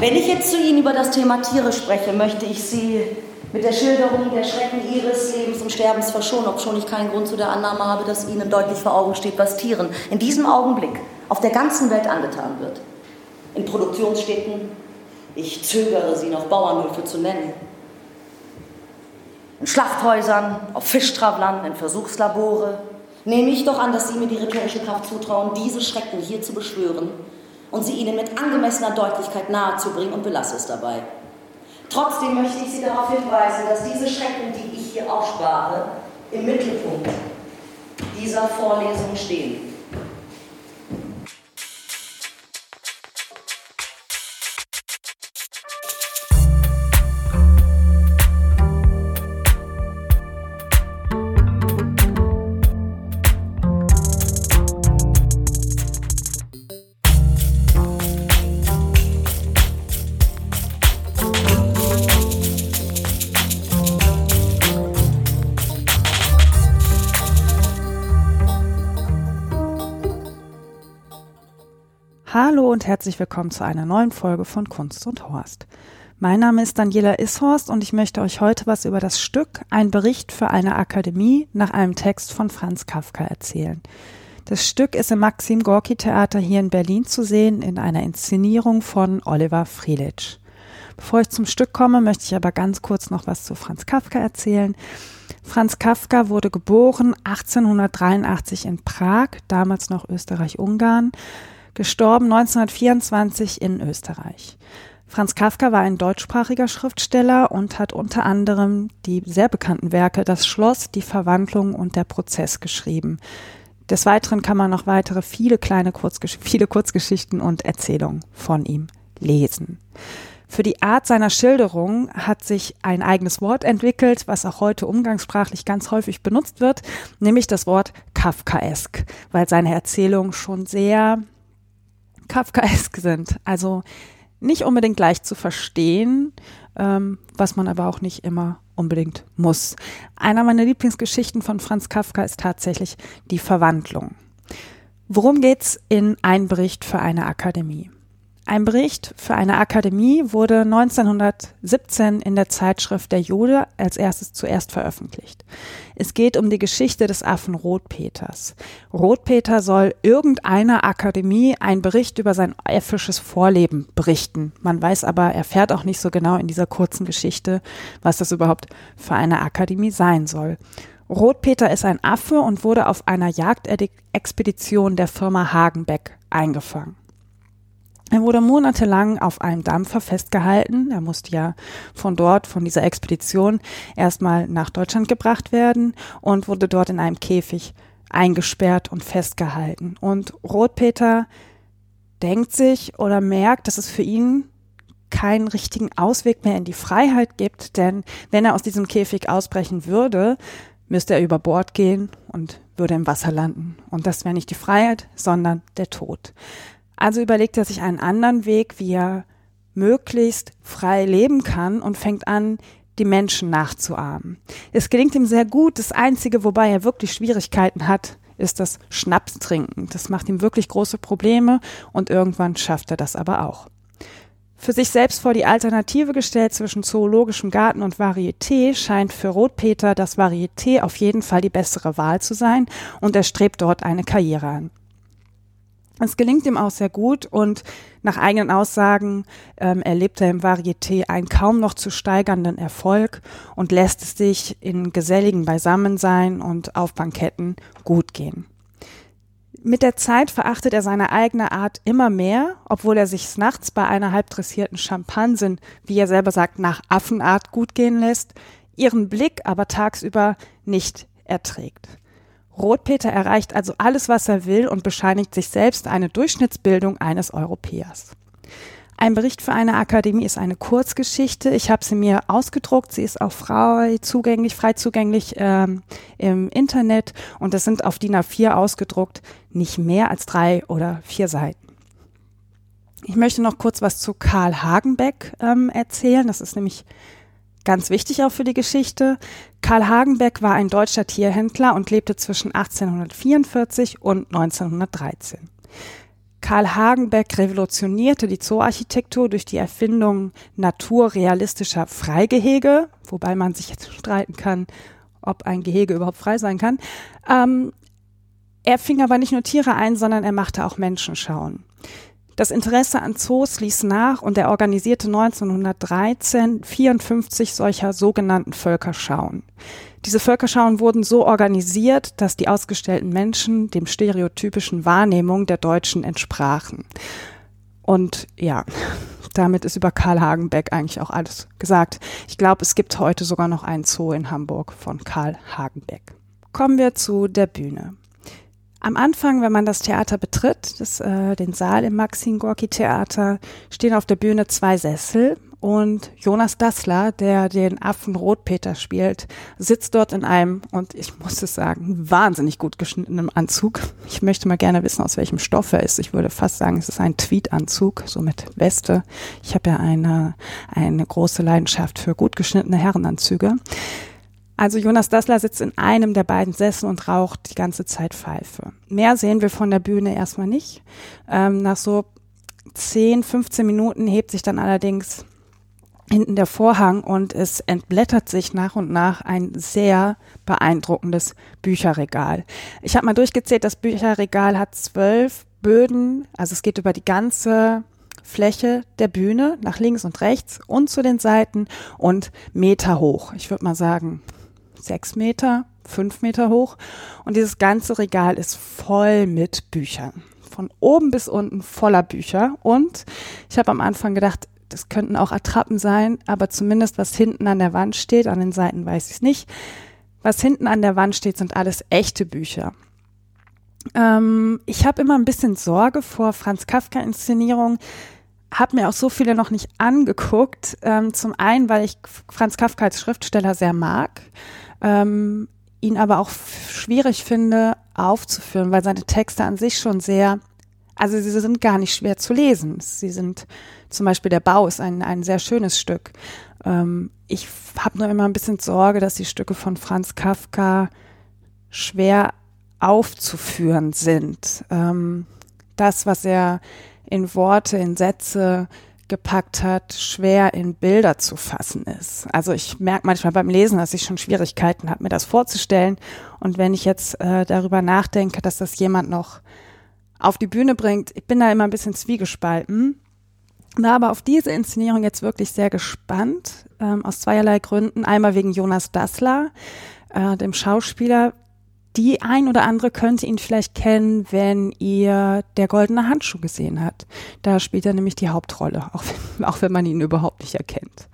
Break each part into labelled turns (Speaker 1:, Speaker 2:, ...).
Speaker 1: Wenn ich jetzt zu Ihnen über das Thema Tiere spreche, möchte ich Sie mit der Schilderung der Schrecken Ihres Lebens und Sterbens verschonen, obschon ich keinen Grund zu der Annahme habe, dass Ihnen deutlich vor Augen steht, was Tieren in diesem Augenblick auf der ganzen Welt angetan wird. In Produktionsstätten, ich zögere sie noch Bauernhöfe zu nennen, in Schlachthäusern, auf Fischtravlern, in Versuchslabore, nehme ich doch an, dass Sie mir die rhetorische Kraft zutrauen, diese Schrecken hier zu beschwören und sie Ihnen mit angemessener Deutlichkeit nahezubringen und belasse es dabei. Trotzdem möchte ich Sie darauf hinweisen, dass diese Schrecken, die ich hier aufspare, im Mittelpunkt dieser Vorlesung stehen.
Speaker 2: Und herzlich willkommen zu einer neuen Folge von Kunst und Horst. Mein Name ist Daniela Ishorst und ich möchte euch heute was über das Stück Ein Bericht für eine Akademie nach einem Text von Franz Kafka erzählen. Das Stück ist im Maxim Gorki Theater hier in Berlin zu sehen in einer Inszenierung von Oliver Friedrich. Bevor ich zum Stück komme, möchte ich aber ganz kurz noch was zu Franz Kafka erzählen. Franz Kafka wurde geboren 1883 in Prag, damals noch Österreich-Ungarn gestorben 1924 in Österreich. Franz Kafka war ein deutschsprachiger Schriftsteller und hat unter anderem die sehr bekannten Werke Das Schloss, Die Verwandlung und Der Prozess geschrieben. Des Weiteren kann man noch weitere viele kleine Kurzgesch viele Kurzgeschichten und Erzählungen von ihm lesen. Für die Art seiner Schilderung hat sich ein eigenes Wort entwickelt, was auch heute umgangssprachlich ganz häufig benutzt wird, nämlich das Wort Kafkaesk, weil seine Erzählungen schon sehr Kafkaesk sind. Also nicht unbedingt leicht zu verstehen, ähm, was man aber auch nicht immer unbedingt muss. Einer meiner Lieblingsgeschichten von Franz Kafka ist tatsächlich die Verwandlung. Worum geht's in Ein Bericht für eine Akademie? Ein Bericht für eine Akademie wurde 1917 in der Zeitschrift Der Jude als erstes zuerst veröffentlicht. Es geht um die Geschichte des Affen Rotpeters. Rotpeter soll irgendeiner Akademie einen Bericht über sein äffisches Vorleben berichten. Man weiß aber, er fährt auch nicht so genau in dieser kurzen Geschichte, was das überhaupt für eine Akademie sein soll. Rotpeter ist ein Affe und wurde auf einer Jagdexpedition der Firma Hagenbeck eingefangen. Er wurde monatelang auf einem Dampfer festgehalten. Er musste ja von dort, von dieser Expedition, erstmal nach Deutschland gebracht werden und wurde dort in einem Käfig eingesperrt und festgehalten. Und Rotpeter denkt sich oder merkt, dass es für ihn keinen richtigen Ausweg mehr in die Freiheit gibt, denn wenn er aus diesem Käfig ausbrechen würde, müsste er über Bord gehen und würde im Wasser landen. Und das wäre nicht die Freiheit, sondern der Tod. Also überlegt er sich einen anderen Weg, wie er möglichst frei leben kann und fängt an, die Menschen nachzuahmen. Es gelingt ihm sehr gut. Das Einzige, wobei er wirklich Schwierigkeiten hat, ist das Schnapstrinken. Das macht ihm wirklich große Probleme und irgendwann schafft er das aber auch. Für sich selbst vor die Alternative gestellt zwischen zoologischem Garten und Varieté scheint für Rotpeter das Varieté auf jeden Fall die bessere Wahl zu sein und er strebt dort eine Karriere an. Es gelingt ihm auch sehr gut und nach eigenen Aussagen ähm, erlebt er im Varieté einen kaum noch zu steigernden Erfolg und lässt es sich in geselligen Beisammensein und auf Banketten gut gehen. Mit der Zeit verachtet er seine eigene Art immer mehr, obwohl er sich nachts bei einer halb dressierten Schimpansin, wie er selber sagt, nach Affenart gut gehen lässt, ihren Blick aber tagsüber nicht erträgt. Rotpeter erreicht also alles, was er will und bescheinigt sich selbst eine Durchschnittsbildung eines Europäers. Ein Bericht für eine Akademie ist eine Kurzgeschichte. Ich habe sie mir ausgedruckt. Sie ist auch frei zugänglich, frei zugänglich ähm, im Internet und es sind auf DIN A4 ausgedruckt nicht mehr als drei oder vier Seiten. Ich möchte noch kurz was zu Karl Hagenbeck ähm, erzählen. Das ist nämlich Ganz wichtig auch für die Geschichte, Karl Hagenbeck war ein deutscher Tierhändler und lebte zwischen 1844 und 1913. Karl Hagenbeck revolutionierte die Zooarchitektur durch die Erfindung naturrealistischer Freigehege, wobei man sich jetzt streiten kann, ob ein Gehege überhaupt frei sein kann. Ähm, er fing aber nicht nur Tiere ein, sondern er machte auch Menschen schauen. Das Interesse an Zoos ließ nach und er organisierte 1913 54 solcher sogenannten Völkerschauen. Diese Völkerschauen wurden so organisiert, dass die ausgestellten Menschen dem stereotypischen Wahrnehmung der Deutschen entsprachen. Und ja, damit ist über Karl Hagenbeck eigentlich auch alles gesagt. Ich glaube, es gibt heute sogar noch einen Zoo in Hamburg von Karl Hagenbeck. Kommen wir zu der Bühne. Am Anfang, wenn man das Theater betritt, das, äh, den Saal im Maxim Gorki Theater, stehen auf der Bühne zwei Sessel und Jonas Dassler, der den Affen Rotpeter spielt, sitzt dort in einem, und ich muss es sagen, wahnsinnig gut geschnittenen Anzug. Ich möchte mal gerne wissen, aus welchem Stoff er ist. Ich würde fast sagen, es ist ein Tweedanzug, so mit Weste. Ich habe ja eine, eine große Leidenschaft für gut geschnittene Herrenanzüge. Also Jonas Dassler sitzt in einem der beiden Sessel und raucht die ganze Zeit Pfeife. Mehr sehen wir von der Bühne erstmal nicht. Ähm, nach so 10, 15 Minuten hebt sich dann allerdings hinten der Vorhang und es entblättert sich nach und nach ein sehr beeindruckendes Bücherregal. Ich habe mal durchgezählt, das Bücherregal hat zwölf Böden, also es geht über die ganze Fläche der Bühne nach links und rechts und zu den Seiten und Meter hoch. Ich würde mal sagen sechs Meter, fünf Meter hoch. Und dieses ganze Regal ist voll mit Büchern. Von oben bis unten voller Bücher. Und ich habe am Anfang gedacht, das könnten auch Attrappen sein, aber zumindest was hinten an der Wand steht, an den Seiten weiß ich es nicht. Was hinten an der Wand steht, sind alles echte Bücher. Ähm, ich habe immer ein bisschen Sorge vor Franz Kafka-Inszenierungen, habe mir auch so viele noch nicht angeguckt. Ähm, zum einen, weil ich Franz Kafka als Schriftsteller sehr mag ähm, ihn aber auch schwierig finde aufzuführen, weil seine Texte an sich schon sehr, also sie sind gar nicht schwer zu lesen. Sie sind zum Beispiel der Bau ist ein, ein sehr schönes Stück. Ähm, ich habe nur immer ein bisschen Sorge, dass die Stücke von Franz Kafka schwer aufzuführen sind. Ähm, das, was er in Worte, in Sätze gepackt hat, schwer in Bilder zu fassen ist. Also ich merke manchmal beim Lesen, dass ich schon Schwierigkeiten habe, mir das vorzustellen. Und wenn ich jetzt äh, darüber nachdenke, dass das jemand noch auf die Bühne bringt, ich bin da immer ein bisschen zwiegespalten. War aber auf diese Inszenierung jetzt wirklich sehr gespannt, ähm, aus zweierlei Gründen. Einmal wegen Jonas Dassler, äh, dem Schauspieler, die ein oder andere könnte ihn vielleicht kennen, wenn ihr der goldene Handschuh gesehen habt. Da spielt er nämlich die Hauptrolle, auch wenn, auch wenn man ihn überhaupt nicht erkennt.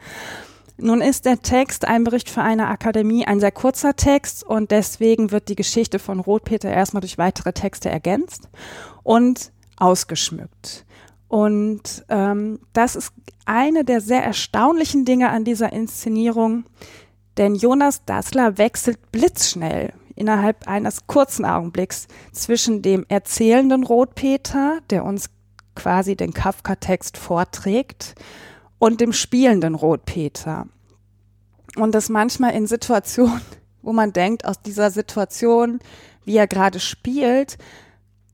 Speaker 2: Nun ist der Text ein Bericht für eine Akademie ein sehr kurzer Text und deswegen wird die Geschichte von Rotpeter erstmal durch weitere Texte ergänzt und ausgeschmückt. Und ähm, das ist eine der sehr erstaunlichen Dinge an dieser Inszenierung, denn Jonas Dassler wechselt blitzschnell innerhalb eines kurzen Augenblicks zwischen dem erzählenden Rotpeter, der uns quasi den Kafka-Text vorträgt, und dem spielenden Rotpeter. Und das manchmal in Situationen, wo man denkt, aus dieser Situation, wie er gerade spielt,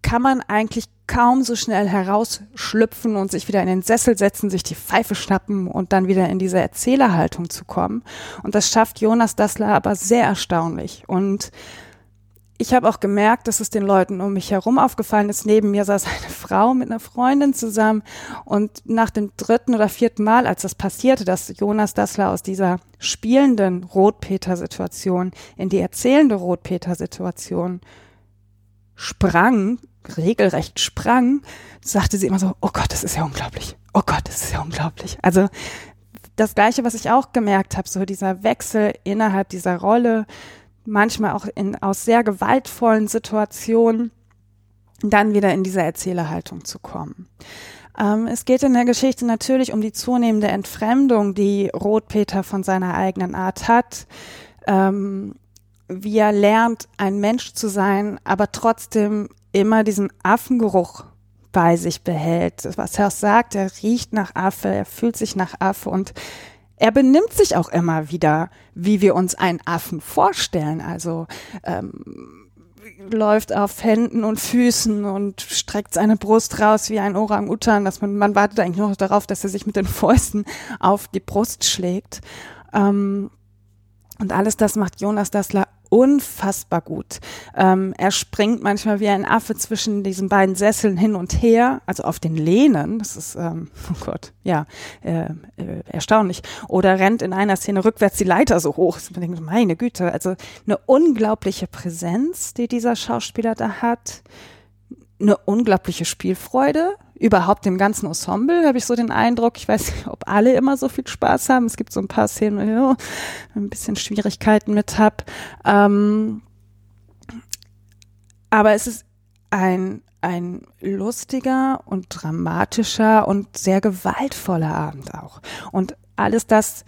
Speaker 2: kann man eigentlich kaum so schnell herausschlüpfen und sich wieder in den Sessel setzen, sich die Pfeife schnappen und dann wieder in diese Erzählerhaltung zu kommen. Und das schafft Jonas Dassler aber sehr erstaunlich. Und ich habe auch gemerkt, dass es den Leuten um mich herum aufgefallen ist. Neben mir saß eine Frau mit einer Freundin zusammen und nach dem dritten oder vierten Mal, als das passierte, dass Jonas Dassler aus dieser spielenden Rotpeter-Situation in die erzählende Rotpeter-Situation sprang, regelrecht sprang, sagte sie immer so, oh Gott, das ist ja unglaublich. Oh Gott, das ist ja unglaublich. Also das Gleiche, was ich auch gemerkt habe, so dieser Wechsel innerhalb dieser Rolle, manchmal auch in, aus sehr gewaltvollen Situationen, dann wieder in diese Erzählerhaltung zu kommen. Ähm, es geht in der Geschichte natürlich um die zunehmende Entfremdung, die Rotpeter von seiner eigenen Art hat. Ähm, wie er lernt, ein Mensch zu sein, aber trotzdem immer diesen Affengeruch bei sich behält. Was er auch sagt, er riecht nach Affe, er fühlt sich nach Affe und er benimmt sich auch immer wieder, wie wir uns einen Affen vorstellen. Also ähm, läuft auf Händen und Füßen und streckt seine Brust raus wie ein Orang-Utan, dass man, man wartet eigentlich nur noch darauf, dass er sich mit den Fäusten auf die Brust schlägt. Ähm, und alles das macht Jonas Dassler unfassbar gut. Ähm, er springt manchmal wie ein Affe zwischen diesen beiden Sesseln hin und her, also auf den Lehnen. Das ist, ähm, oh Gott, ja, äh, äh, erstaunlich. Oder rennt in einer Szene rückwärts die Leiter so hoch. Ich denke, meine Güte, also eine unglaubliche Präsenz, die dieser Schauspieler da hat. Eine unglaubliche Spielfreude überhaupt im ganzen Ensemble, habe ich so den Eindruck. Ich weiß nicht, ob alle immer so viel Spaß haben. Es gibt so ein paar Szenen, wo ich ein bisschen Schwierigkeiten mit habe. Ähm, aber es ist ein, ein lustiger und dramatischer und sehr gewaltvoller Abend auch. Und alles das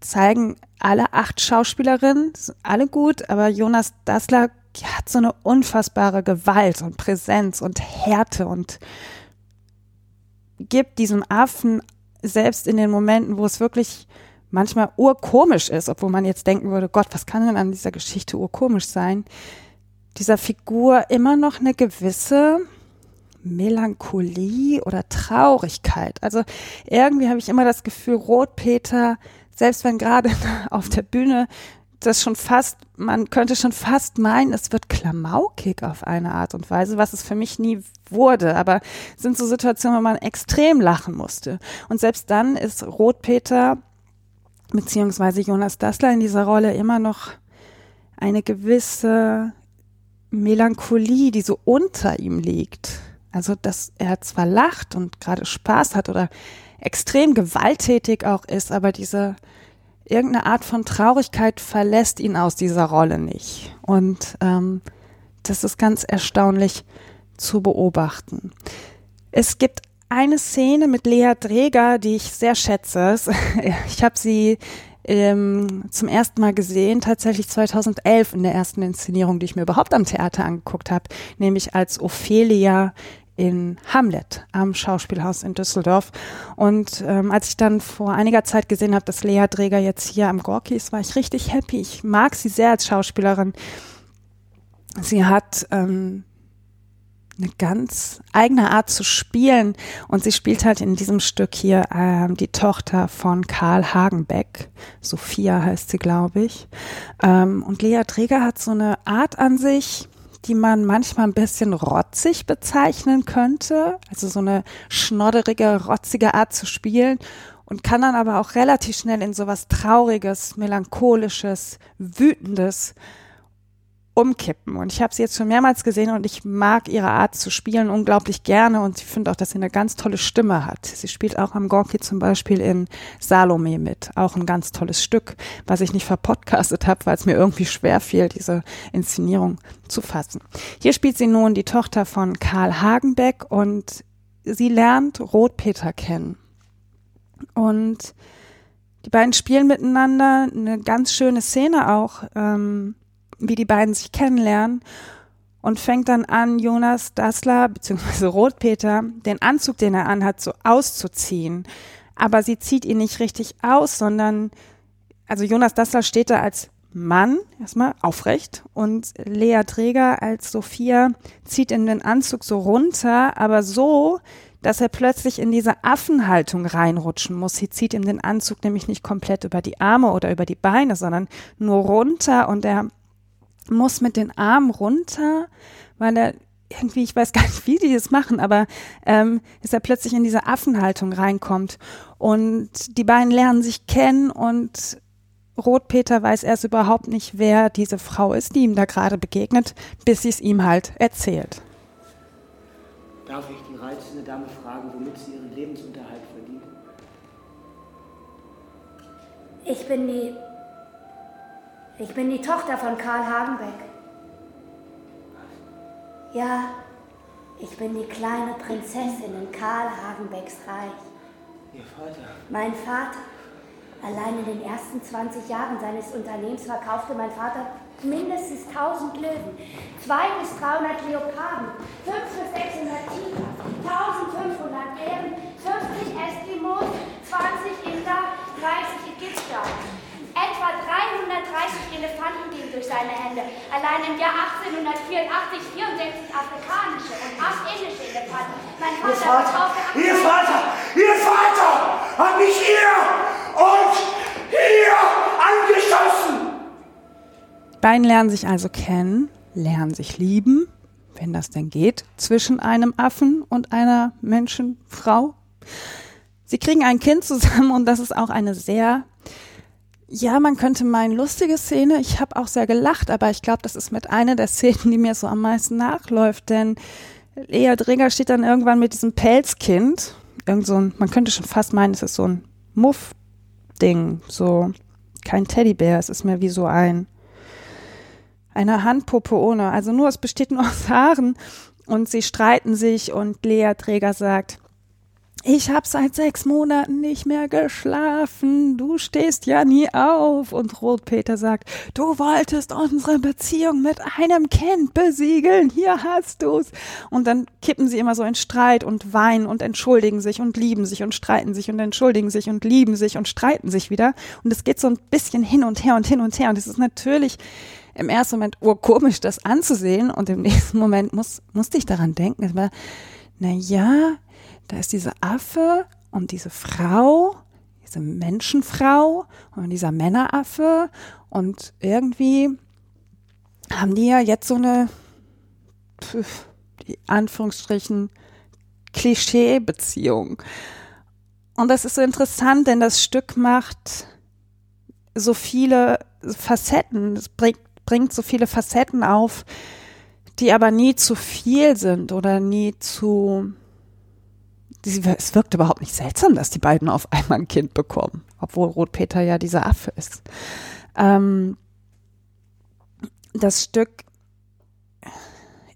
Speaker 2: zeigen alle acht Schauspielerinnen, alle gut, aber Jonas Dassler hat so eine unfassbare Gewalt und Präsenz und Härte und gibt diesem Affen selbst in den Momenten, wo es wirklich manchmal urkomisch ist, obwohl man jetzt denken würde, Gott, was kann denn an dieser Geschichte urkomisch sein, dieser Figur immer noch eine gewisse Melancholie oder Traurigkeit. Also irgendwie habe ich immer das Gefühl, Rotpeter, selbst wenn gerade auf der Bühne das schon fast, man könnte schon fast meinen, es wird klamaukig auf eine Art und Weise, was es für mich nie wurde. Aber es sind so Situationen, wo man extrem lachen musste. Und selbst dann ist Rotpeter beziehungsweise Jonas Dassler in dieser Rolle immer noch eine gewisse Melancholie, die so unter ihm liegt. Also, dass er zwar lacht und gerade Spaß hat oder extrem gewalttätig auch ist, aber diese irgendeine Art von Traurigkeit verlässt ihn aus dieser Rolle nicht. Und ähm, das ist ganz erstaunlich zu beobachten. Es gibt eine Szene mit Lea Dreger, die ich sehr schätze. Ich habe sie ähm, zum ersten Mal gesehen, tatsächlich 2011 in der ersten Inszenierung, die ich mir überhaupt am Theater angeguckt habe, nämlich als Ophelia in Hamlet am Schauspielhaus in Düsseldorf. Und ähm, als ich dann vor einiger Zeit gesehen habe, dass Lea Dreger jetzt hier am Gorki ist, war ich richtig happy. Ich mag sie sehr als Schauspielerin. Sie hat ähm, eine ganz eigene Art zu spielen und sie spielt halt in diesem Stück hier ähm, die Tochter von Karl Hagenbeck. Sophia heißt sie, glaube ich. Ähm, und Lea Dreger hat so eine Art an sich, die man manchmal ein bisschen rotzig bezeichnen könnte. Also so eine schnodderige, rotzige Art zu spielen und kann dann aber auch relativ schnell in sowas Trauriges, Melancholisches, Wütendes umkippen. Und ich habe sie jetzt schon mehrmals gesehen und ich mag ihre Art zu spielen unglaublich gerne und ich finde auch, dass sie eine ganz tolle Stimme hat. Sie spielt auch am Gorki zum Beispiel in Salome mit, auch ein ganz tolles Stück, was ich nicht verpodcastet habe, weil es mir irgendwie schwer fiel, diese Inszenierung zu fassen. Hier spielt sie nun die Tochter von Karl Hagenbeck und sie lernt Rotpeter kennen. Und die beiden spielen miteinander eine ganz schöne Szene auch. Ähm, wie die beiden sich kennenlernen und fängt dann an, Jonas Dassler bzw. Rotpeter den Anzug, den er anhat, so auszuziehen. Aber sie zieht ihn nicht richtig aus, sondern also Jonas Dassler steht da als Mann erstmal aufrecht und Lea Träger als Sophia zieht in den Anzug so runter, aber so, dass er plötzlich in diese Affenhaltung reinrutschen muss. Sie zieht ihm den Anzug nämlich nicht komplett über die Arme oder über die Beine, sondern nur runter und er muss mit den Armen runter, weil er irgendwie, ich weiß gar nicht, wie die das machen, aber ähm, dass er plötzlich in diese Affenhaltung reinkommt. Und die beiden lernen sich kennen und Rotpeter weiß erst überhaupt nicht, wer diese Frau ist, die ihm da gerade begegnet, bis sie es ihm halt erzählt.
Speaker 3: Darf ich die reizende Dame fragen, womit sie ihren Lebensunterhalt verdient?
Speaker 4: Ich bin die ich bin die Tochter von Karl Hagenbeck. Ja, ich bin die kleine Prinzessin in Karl Hagenbecks Reich.
Speaker 3: Ihr Vater?
Speaker 4: Mein Vater. Allein in den ersten 20 Jahren seines Unternehmens verkaufte mein Vater mindestens 1000 Löwen, 200 bis 300 Leoparden, 500 bis 600 Tiger, 1500 Bären, 50 Eskimos, 20 Inder, 30 Ägypter etwa 330 Elefanten, die durch seine Hände. Allein im Jahr 1884 64 afrikanische und acht indische Elefanten. Mein
Speaker 3: Ihr
Speaker 4: Vater
Speaker 3: Vater,
Speaker 4: verkaufte
Speaker 3: Ihr Vater, Ihr Vater hat mich hier und hier angeschossen.
Speaker 2: Beiden lernen sich also kennen, lernen sich lieben, wenn das denn geht, zwischen einem Affen und einer Menschenfrau. Sie kriegen ein Kind zusammen und das ist auch eine sehr, ja, man könnte meinen, lustige Szene. Ich habe auch sehr gelacht, aber ich glaube, das ist mit einer der Szenen, die mir so am meisten nachläuft, denn Lea Dreger steht dann irgendwann mit diesem Pelzkind, irgend so ein, man könnte schon fast meinen, es ist so ein Muff-Ding, so kein Teddybär, es ist mehr wie so ein eine Handpuppe ohne, also nur, es besteht nur aus Haaren. Und sie streiten sich und Lea Träger sagt, ich habe seit sechs Monaten nicht mehr geschlafen. Du stehst ja nie auf. Und Rotpeter sagt, du wolltest unsere Beziehung mit einem Kind besiegeln. Hier hast du's. Und dann kippen sie immer so in Streit und weinen und entschuldigen sich und lieben sich und streiten sich und entschuldigen sich und lieben sich und streiten sich wieder. Und es geht so ein bisschen hin und her und hin und her. Und es ist natürlich im ersten Moment urkomisch, das anzusehen. Und im nächsten Moment muss, musste ich daran denken. War, na ja, da ist dieser Affe und diese Frau, diese Menschenfrau und dieser Männeraffe und irgendwie haben die ja jetzt so eine, pf, die Anführungsstrichen, Klischee-Beziehung. Und das ist so interessant, denn das Stück macht so viele Facetten, es bringt, bringt so viele Facetten auf, die aber nie zu viel sind oder nie zu, es wirkt überhaupt nicht seltsam, dass die beiden auf einmal ein Kind bekommen, obwohl Rotpeter ja dieser Affe ist. Ähm, das Stück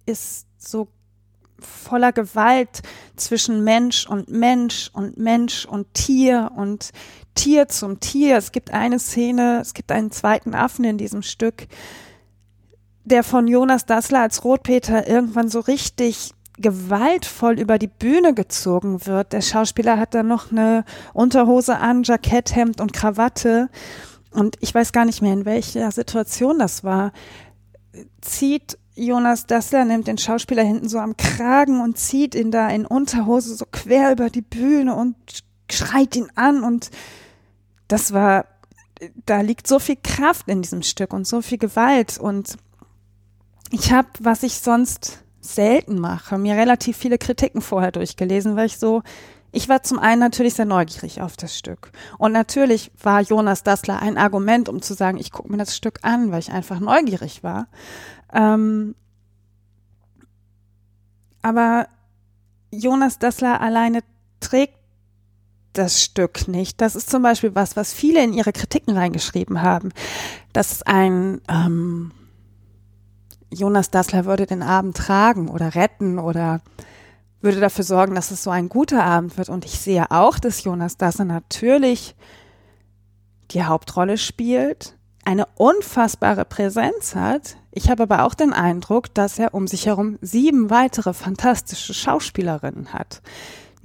Speaker 2: ist so voller Gewalt zwischen Mensch und Mensch und Mensch und Tier und Tier zum Tier. Es gibt eine Szene, es gibt einen zweiten Affen in diesem Stück, der von Jonas Dassler als Rotpeter irgendwann so richtig gewaltvoll über die Bühne gezogen wird. Der Schauspieler hat dann noch eine Unterhose an, Jacketthemd und Krawatte. Und ich weiß gar nicht mehr, in welcher Situation das war. Zieht Jonas Dassler, nimmt den Schauspieler hinten so am Kragen und zieht ihn da in Unterhose so quer über die Bühne und schreit ihn an. Und das war, da liegt so viel Kraft in diesem Stück und so viel Gewalt. Und ich habe, was ich sonst selten mache, mir relativ viele Kritiken vorher durchgelesen, weil ich so, ich war zum einen natürlich sehr neugierig auf das Stück. Und natürlich war Jonas Dassler ein Argument, um zu sagen, ich gucke mir das Stück an, weil ich einfach neugierig war. Ähm, aber Jonas Dassler alleine trägt das Stück nicht. Das ist zum Beispiel was, was viele in ihre Kritiken reingeschrieben haben, dass ein ähm, Jonas Dassler würde den Abend tragen oder retten oder würde dafür sorgen, dass es so ein guter Abend wird. Und ich sehe auch, dass Jonas Dassler natürlich die Hauptrolle spielt, eine unfassbare Präsenz hat. Ich habe aber auch den Eindruck, dass er um sich herum sieben weitere fantastische Schauspielerinnen hat,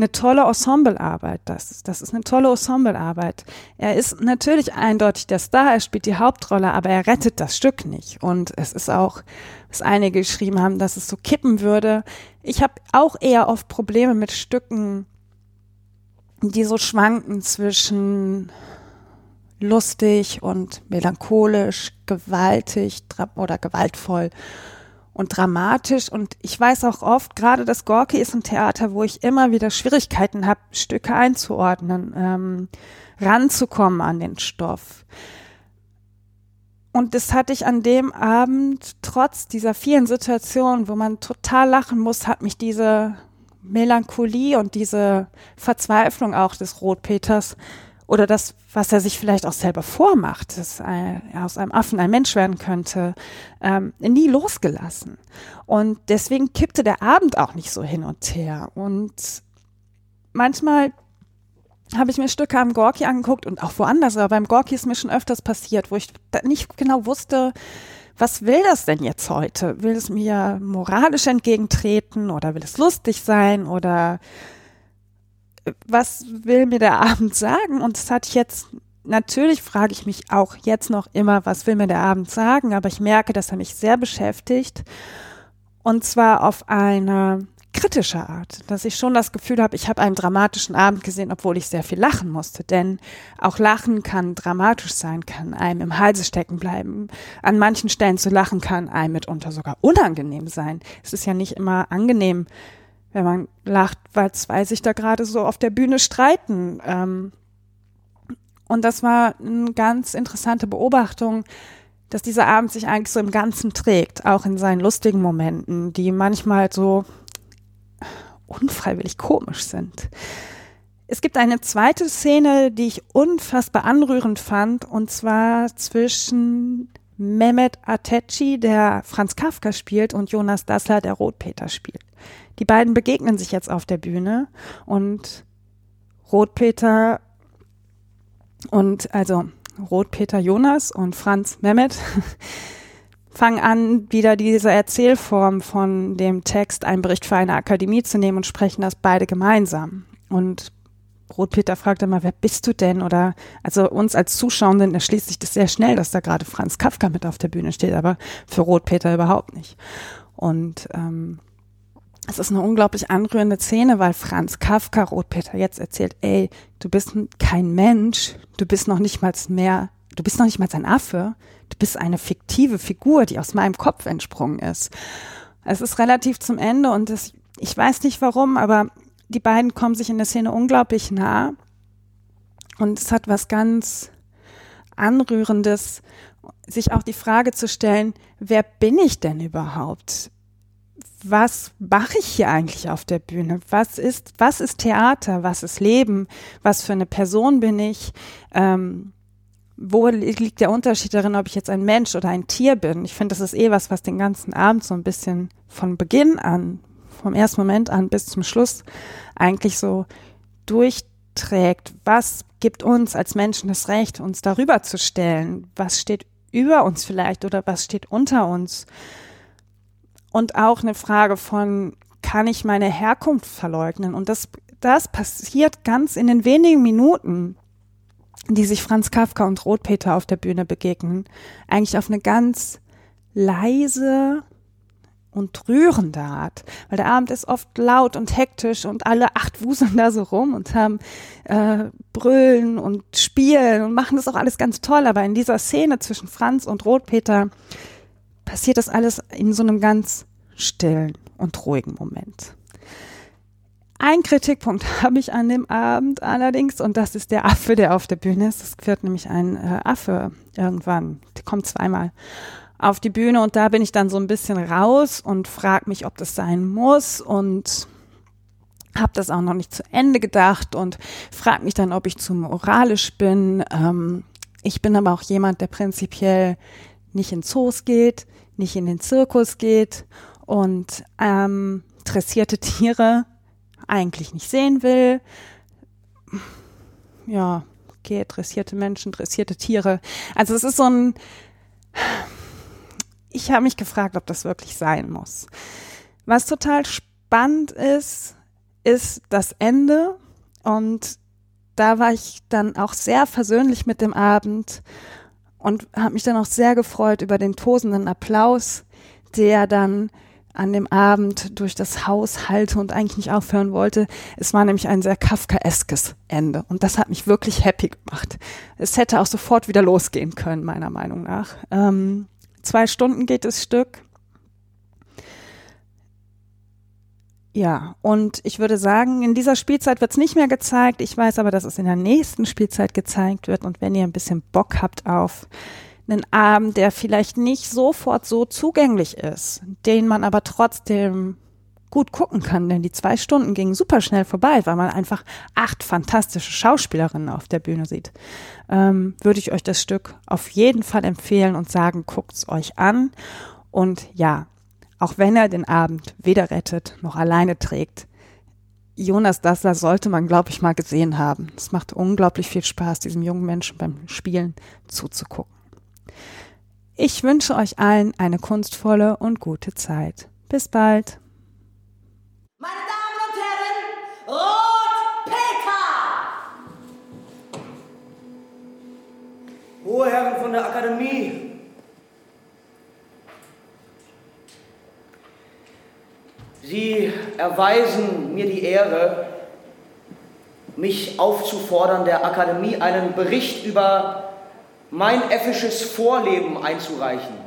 Speaker 2: eine tolle Ensemblearbeit. Das ist, das ist eine tolle Ensemblearbeit. Er ist natürlich eindeutig der Star, er spielt die Hauptrolle, aber er rettet das Stück nicht. Und es ist auch, was einige geschrieben haben, dass es so kippen würde. Ich habe auch eher oft Probleme mit Stücken, die so schwanken zwischen lustig und melancholisch, gewaltig oder gewaltvoll und dramatisch. Und ich weiß auch oft, gerade das Gorki ist ein Theater, wo ich immer wieder Schwierigkeiten habe, Stücke einzuordnen, ähm, ranzukommen an den Stoff. Und das hatte ich an dem Abend, trotz dieser vielen Situationen, wo man total lachen muss, hat mich diese Melancholie und diese Verzweiflung auch des Rotpeters oder das, was er sich vielleicht auch selber vormacht, dass er aus einem Affen ein Mensch werden könnte, ähm, nie losgelassen. Und deswegen kippte der Abend auch nicht so hin und her. Und manchmal habe ich mir Stücke am Gorki angeguckt und auch woanders, aber beim Gorki ist mir schon öfters passiert, wo ich nicht genau wusste, was will das denn jetzt heute? Will es mir moralisch entgegentreten oder will es lustig sein oder was will mir der Abend sagen? Und das hatte ich jetzt natürlich frage ich mich auch jetzt noch immer, was will mir der Abend sagen, aber ich merke, dass er mich sehr beschäftigt. Und zwar auf eine kritische Art, dass ich schon das Gefühl habe, ich habe einen dramatischen Abend gesehen, obwohl ich sehr viel lachen musste. Denn auch Lachen kann dramatisch sein, kann einem im Halse stecken bleiben. An manchen Stellen zu lachen kann einem mitunter sogar unangenehm sein. Es ist ja nicht immer angenehm, wenn man lacht, weil zwei sich da gerade so auf der Bühne streiten. Ähm, und das war eine ganz interessante Beobachtung, dass dieser Abend sich eigentlich so im Ganzen trägt, auch in seinen lustigen Momenten, die manchmal so unfreiwillig komisch sind. Es gibt eine zweite Szene, die ich unfassbar anrührend fand, und zwar zwischen Mehmet Atechi, der Franz Kafka spielt, und Jonas Dassler, der Rotpeter spielt. Die beiden begegnen sich jetzt auf der Bühne und Rotpeter und also Rotpeter Jonas und Franz Mehmet fangen an, wieder diese Erzählform von dem Text Ein Bericht für eine Akademie zu nehmen und sprechen das beide gemeinsam. Und Rotpeter fragt immer, wer bist du denn? Oder also uns als Zuschauenden erschließt sich das sehr schnell, dass da gerade Franz Kafka mit auf der Bühne steht, aber für Rotpeter überhaupt nicht. Und ähm, es ist eine unglaublich anrührende Szene, weil Franz Kafka Rotpeter jetzt erzählt, ey, du bist kein Mensch, du bist noch nicht mal mehr, du bist noch nicht mal ein Affe, du bist eine fiktive Figur, die aus meinem Kopf entsprungen ist. Es ist relativ zum Ende und das, ich weiß nicht warum, aber die beiden kommen sich in der Szene unglaublich nah und es hat was ganz Anrührendes, sich auch die Frage zu stellen, wer bin ich denn überhaupt? was mache ich hier eigentlich auf der Bühne? Was ist, was ist Theater? Was ist Leben? Was für eine Person bin ich? Ähm, wo liegt der Unterschied darin, ob ich jetzt ein Mensch oder ein Tier bin? Ich finde, das ist eh was, was den ganzen Abend so ein bisschen von Beginn an, vom ersten Moment an bis zum Schluss eigentlich so durchträgt. Was gibt uns als Menschen das Recht, uns darüber zu stellen? Was steht über uns vielleicht oder was steht unter uns? und auch eine Frage von, kann ich meine Herkunft verleugnen? Und das, das passiert ganz in den wenigen Minuten, die sich Franz Kafka und Rotpeter auf der Bühne begegnen, eigentlich auf eine ganz leise und rührende Art, weil der Abend ist oft laut und hektisch und alle acht wuseln da so rum und haben äh, brüllen und spielen und machen das auch alles ganz toll, aber in dieser Szene zwischen Franz und Rotpeter passiert das alles in so einem ganz stillen und ruhigen Moment. Ein Kritikpunkt habe ich an dem Abend allerdings, und das ist der Affe, der auf der Bühne ist. Es wird nämlich ein äh, Affe irgendwann, der kommt zweimal auf die Bühne und da bin ich dann so ein bisschen raus und frage mich, ob das sein muss und habe das auch noch nicht zu Ende gedacht und frage mich dann, ob ich zu moralisch bin. Ähm, ich bin aber auch jemand, der prinzipiell nicht in Zoos geht, nicht in den Zirkus geht und ähm, dressierte Tiere eigentlich nicht sehen will. Ja, okay, dressierte Menschen, dressierte Tiere. Also es ist so ein, ich habe mich gefragt, ob das wirklich sein muss. Was total spannend ist, ist das Ende und da war ich dann auch sehr versöhnlich mit dem Abend und habe mich dann auch sehr gefreut über den tosenden Applaus, der dann an dem Abend durch das Haus halte und eigentlich nicht aufhören wollte. Es war nämlich ein sehr kafkaeskes Ende und das hat mich wirklich happy gemacht. Es hätte auch sofort wieder losgehen können, meiner Meinung nach. Ähm, zwei Stunden geht das Stück. Ja, und ich würde sagen, in dieser Spielzeit wird es nicht mehr gezeigt. Ich weiß aber, dass es in der nächsten Spielzeit gezeigt wird. Und wenn ihr ein bisschen Bock habt auf einen Abend, der vielleicht nicht sofort so zugänglich ist, den man aber trotzdem gut gucken kann, denn die zwei Stunden gingen super schnell vorbei, weil man einfach acht fantastische Schauspielerinnen auf der Bühne sieht, ähm, würde ich euch das Stück auf jeden Fall empfehlen und sagen, guckt's euch an. Und ja, auch wenn er den Abend weder rettet noch alleine trägt, Jonas Dassler sollte man, glaube ich, mal gesehen haben. Es macht unglaublich viel Spaß, diesem jungen Menschen beim Spielen zuzugucken. Ich wünsche euch allen eine kunstvolle und gute Zeit. Bis bald.
Speaker 1: Meine Damen und Herren, Rot Peter!
Speaker 3: Hohe Herren von der Akademie, Sie erweisen mir die Ehre, mich aufzufordern, der Akademie einen Bericht über mein effisches Vorleben einzureichen.